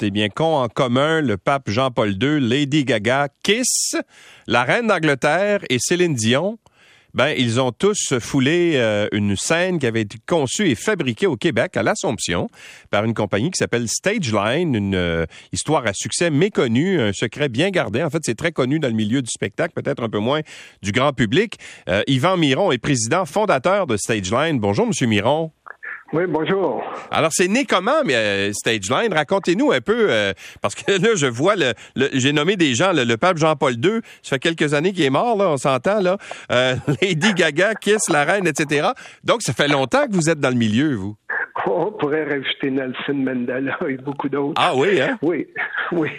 Eh bien, qu'ont en commun le pape Jean-Paul II, Lady Gaga, Kiss, la reine d'Angleterre et Céline Dion? Ben, ils ont tous foulé euh, une scène qui avait été conçue et fabriquée au Québec, à l'Assomption, par une compagnie qui s'appelle Stageline, une euh, histoire à succès méconnue, un secret bien gardé. En fait, c'est très connu dans le milieu du spectacle, peut-être un peu moins du grand public. Euh, Yvan Miron est président fondateur de Stageline. Bonjour, Monsieur Miron. Oui, bonjour. Alors, c'est né comment, mais euh, Stageline? Racontez-nous un peu, euh, parce que là, je vois, le, j'ai nommé des gens, le, pape Jean-Paul II, ça fait quelques années qu'il est mort, là, on s'entend, là. Euh, Lady Gaga, Kiss, la reine, etc. Donc, ça fait longtemps que vous êtes dans le milieu, vous. On pourrait rajouter Nelson Mandela et beaucoup d'autres. Ah oui, hein? Oui, oui.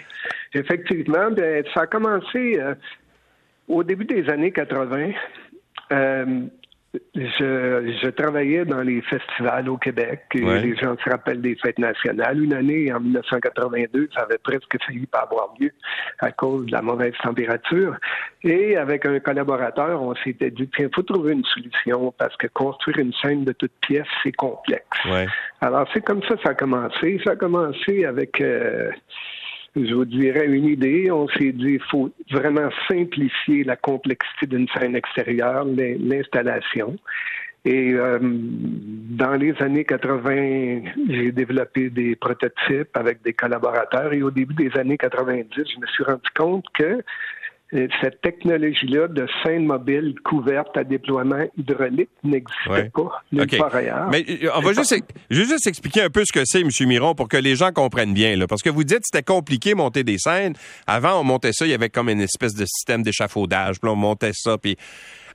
Effectivement, ben, ça a commencé au début des années 80. Je, je, travaillais dans les festivals au Québec. Et Les gens se rappellent des fêtes nationales. Une année, en 1982, ça avait presque failli pas avoir lieu à cause de la mauvaise température. Et avec un collaborateur, on s'était dit, tiens, faut trouver une solution parce que construire une scène de toutes pièces, c'est complexe. Alors, c'est comme ça que ça a commencé. Ça a commencé avec... Euh, je vous dirais une idée. On s'est dit il faut vraiment simplifier la complexité d'une scène extérieure, l'installation. Et euh, dans les années 80, j'ai développé des prototypes avec des collaborateurs. Et au début des années 90, je me suis rendu compte que cette technologie-là de scène mobile couverte à déploiement hydraulique n'existait pas nulle part ailleurs. Mais euh, on va juste, juste expliquer un peu ce que c'est, M. Miron, pour que les gens comprennent bien. Là, parce que vous dites que c'était compliqué monter des scènes. Avant, on montait ça, il y avait comme une espèce de système d'échafaudage. Puis on montait ça. Puis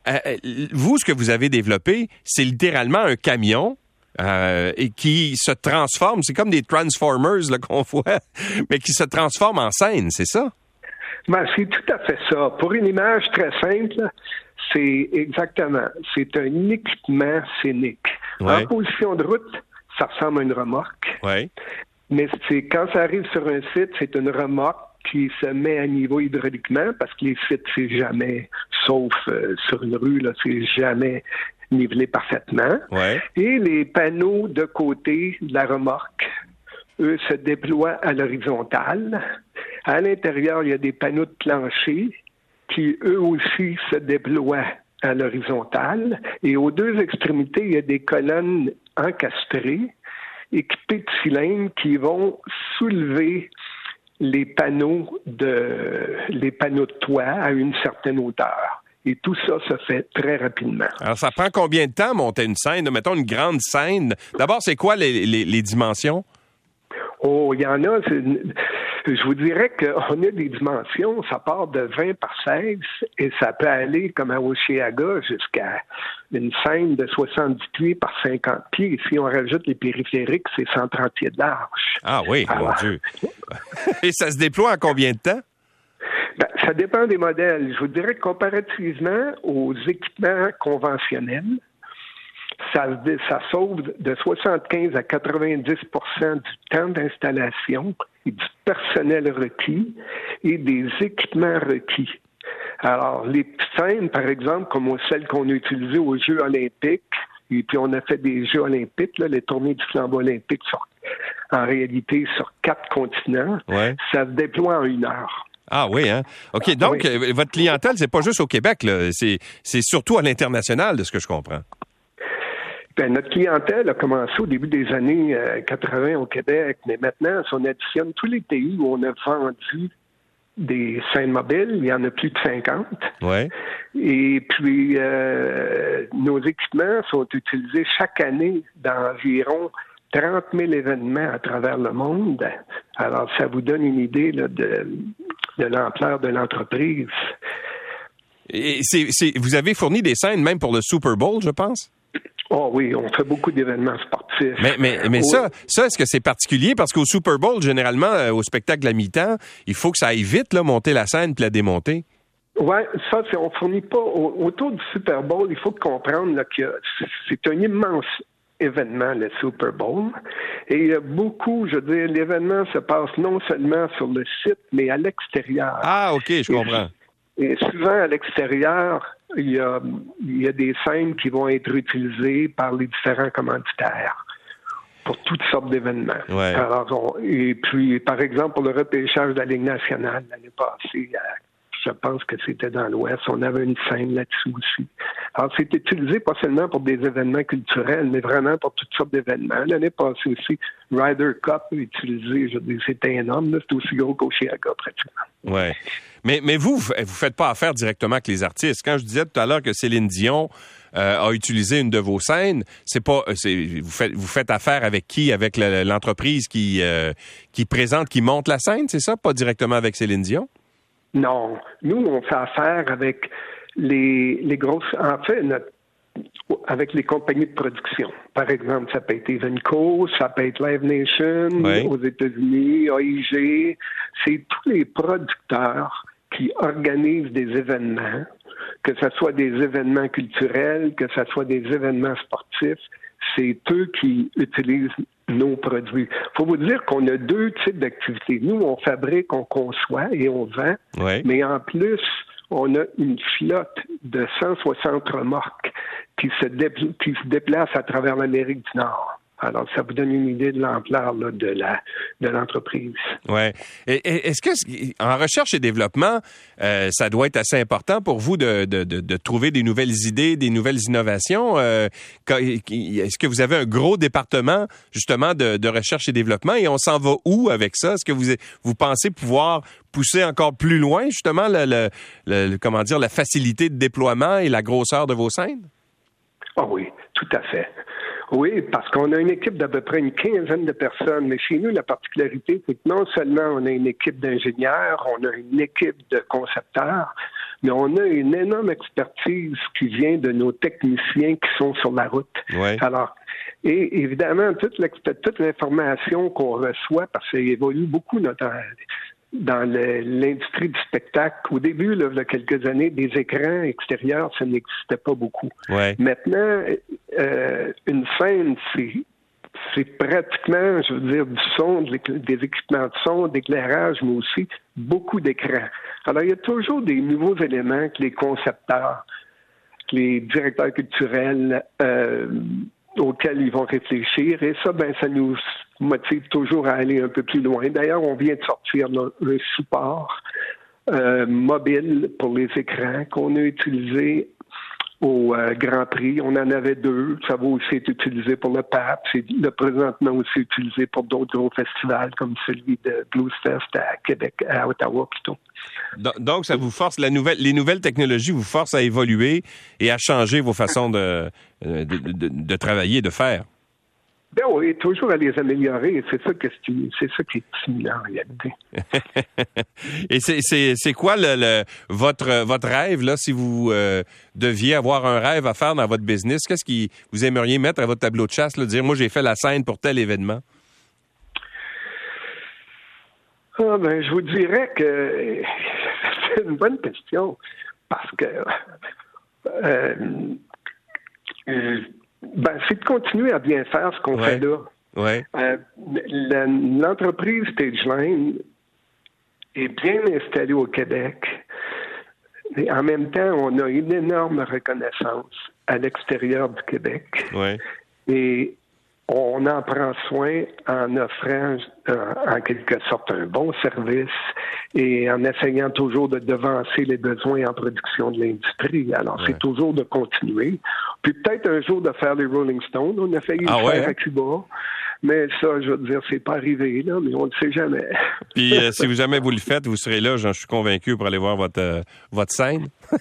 euh, euh, vous, ce que vous avez développé, c'est littéralement un camion et qui se transforme. C'est comme des Transformers qu'on voit, mais qui se transforme en scène, c'est ça? Ben, c'est tout à fait ça. Pour une image très simple, c'est exactement, c'est un équipement scénique. En position de route, ça ressemble à une remorque. Mais c'est quand ça arrive sur un site, c'est une remorque qui se met à niveau hydrauliquement parce que les sites, c'est jamais, sauf euh, sur une rue, là, c'est jamais nivelé parfaitement. Et les panneaux de côté de la remorque, eux, se déploient à l'horizontale. À l'intérieur, il y a des panneaux de plancher qui, eux aussi, se déploient à l'horizontale. Et aux deux extrémités, il y a des colonnes encastrées, équipées de cylindres qui vont soulever les panneaux de les panneaux de toit à une certaine hauteur. Et tout ça se fait très rapidement. Alors, ça prend combien de temps monter une scène? Mettons une grande scène. D'abord, c'est quoi les, les dimensions? Oh, il y en a. Je vous dirais qu'on a des dimensions. Ça part de 20 par 16 et ça peut aller, comme à Oshiaga, jusqu'à une scène de 70 pieds par 50 pieds. Si on rajoute les périphériques, c'est 130 pieds de large. Ah oui, mon Dieu. et ça se déploie en combien de temps? Ben, ça dépend des modèles. Je vous dirais que comparativement aux équipements conventionnels, ça, ça sauve de 75 à 90% du temps d'installation du personnel requis et des équipements requis. Alors, les scènes, par exemple, comme celles qu'on a utilisées aux Jeux olympiques, et puis on a fait des Jeux olympiques, là, les tournées du flambeau olympique, en réalité sur quatre continents, ça se déploie en une heure. Ah oui, hein? OK, donc, euh, votre clientèle, c'est pas juste au Québec, c'est surtout à l'international, de ce que je comprends. Ben, notre clientèle a commencé au début des années 80 euh, au Québec, mais maintenant, si on additionne tous les pays où on a vendu des scènes mobiles, il y en a plus de 50. Ouais. Et puis, euh, nos équipements sont utilisés chaque année dans environ 30 000 événements à travers le monde. Alors, ça vous donne une idée de, de l'ampleur de l'entreprise. Et vous avez fourni des scènes même pour le Super Bowl, je pense? Oh oui, on fait beaucoup d'événements sportifs. Mais, mais, mais ça, ça est-ce que c'est particulier? Parce qu'au Super Bowl, généralement, euh, au spectacle à mi-temps, il faut que ça aille vite, là, monter la scène puis la démonter. Oui, ça, c'est, on fournit pas. autour du Super Bowl, il faut comprendre là, que c'est un immense événement, le Super Bowl. Et il y a beaucoup, je veux dire, l'événement se passe non seulement sur le site, mais à l'extérieur. Ah, OK, je comprends. Et souvent, à l'extérieur, il y, a, il y a des scènes qui vont être utilisées par les différents commanditaires. pour toutes sortes d'événements. Et puis, par exemple, pour le repêchage de la Ligue nationale l'année passée, je pense que c'était dans l'Ouest, on avait une scène là-dessus aussi. Alors, c'est utilisé pas seulement pour des événements culturels, mais vraiment pour toutes sortes d'événements. L'année passée aussi, Ryder Cup utilisé, je dis, c'était énorme, c'était aussi gros qu'Oceaga pratiquement. Ouais. Mais, mais vous, vous faites pas affaire directement avec les artistes. Quand je disais tout à l'heure que Céline Dion euh, a utilisé une de vos scènes, c'est pas, euh, vous faites, vous faites affaire avec qui? Avec l'entreprise qui euh, qui présente, qui monte la scène, c'est ça? Pas directement avec Céline Dion? Non, nous on fait affaire avec les les grosses. En fait, avec les compagnies de production. Par exemple, ça peut être Evenco, ça peut être Live Nation aux États-Unis, AIG. C'est tous les producteurs qui organisent des événements, que ce soit des événements culturels, que ce soit des événements sportifs, c'est eux qui utilisent nos produits. Il faut vous dire qu'on a deux types d'activités. Nous, on fabrique, on conçoit et on vend, mais en plus, on a une flotte de 160 remorques qui se, qui se déplacent à travers l'Amérique du Nord. Alors, ça vous donne une idée de l'ampleur de la de l'entreprise. Ouais. Est-ce que en recherche et développement, euh, ça doit être assez important pour vous de, de, de, trouver des nouvelles idées, des nouvelles innovations? Euh, Est-ce que vous avez un gros département justement de, de recherche et développement et on s'en va où avec ça? Est-ce que vous vous pensez pouvoir pousser encore plus loin justement le, le, comment dire la facilité de déploiement et la grosseur de vos scènes? Ah oui, tout à fait. Oui, parce qu'on a une équipe d'à peu près une quinzaine de personnes. Mais chez nous, la particularité, c'est que non seulement on a une équipe d'ingénieurs, on a une équipe de concepteurs, mais on a une énorme expertise qui vient de nos techniciens qui sont sur la route. Alors, et évidemment, toute l'information qu'on reçoit, parce que ça évolue beaucoup notre, dans l'industrie du spectacle. Au début, là, il y a quelques années, des écrans extérieurs, ça n'existait pas beaucoup. Maintenant, euh, une scène, c'est pratiquement, je veux dire, du son, des équipements de son, d'éclairage, mais aussi beaucoup d'écrans. Alors, il y a toujours des nouveaux éléments que les concepteurs, que les directeurs culturels euh, auxquels ils vont réfléchir. Et ça, ben, ça nous motive toujours à aller un peu plus loin. D'ailleurs, on vient de sortir un support euh, mobile pour les écrans qu'on a utilisé au euh, Grand Prix. On en avait deux. Ça va aussi être utilisé pour le PAP. C'est le présentement aussi utilisé pour d'autres gros festivals comme celui de Blues Fest à Québec, à Ottawa plutôt. Donc, ça vous force, la nouvelle, les nouvelles technologies vous forcent à évoluer et à changer vos façons de, de, de, de travailler, de faire. Ben oui, toujours à les améliorer. C'est ça, que c'est ça qui est stimulant en réalité. Et c'est quoi le, votre, votre rêve, là, si vous euh, deviez avoir un rêve à faire dans votre business? Qu'est-ce que vous aimeriez mettre à votre tableau de chasse, là, dire moi j'ai fait la scène pour tel événement? Ah, ben, je vous dirais que c'est une bonne question. Parce que euh, euh ben, c'est de continuer à bien faire ce qu'on fait là. Ouais. Euh, l'entreprise Stageline est bien installée au Québec. Et en même temps, on a une énorme reconnaissance à l'extérieur du Québec. Ouais. Et on en prend soin en offrant euh, en quelque sorte un bon service et en essayant toujours de devancer les besoins en production de l'industrie. Alors, c'est toujours de continuer. Puis peut-être un jour de faire les Rolling Stones. On a failli ah le faire à Cuba. Mais ça, je veux dire, c'est pas arrivé, là, mais on ne sait jamais. Puis euh, si vous jamais vous le faites, vous serez là, j'en suis convaincu, pour aller voir votre, euh, votre scène.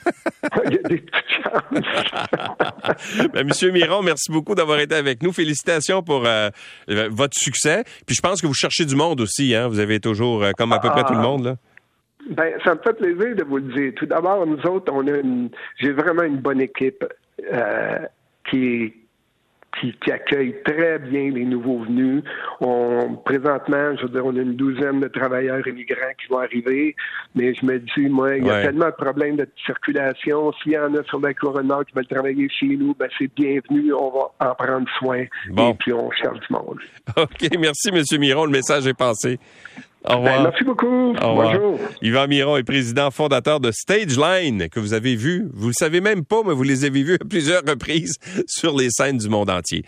Il y a des petites chances. ben, Monsieur Miron, merci beaucoup d'avoir été avec nous. Félicitations pour euh, votre succès. Puis je pense que vous cherchez du monde aussi, hein? Vous avez toujours, comme à peu près tout le ah. monde, là. Ben, ça me fait plaisir de vous le dire. Tout d'abord, nous autres, on a une, j'ai vraiment une bonne équipe qui, qui, accueille très bien les nouveaux venus. On, présentement, je veux dire, on a une douzaine de travailleurs immigrants qui vont arriver, mais je me dis, moi, il y a tellement de problèmes de circulation. S'il y en a sur la couronne qui veulent travailler chez nous, ben, c'est bienvenu. On va en prendre soin. Et puis, on cherche du monde. OK. Merci, M. Miron. Le message est passé. Au revoir. Ben, merci beaucoup. Bonjour. Yvan Miron est président fondateur de Stageline, que vous avez vu. Vous le savez même pas, mais vous les avez vus à plusieurs reprises sur les scènes du monde entier.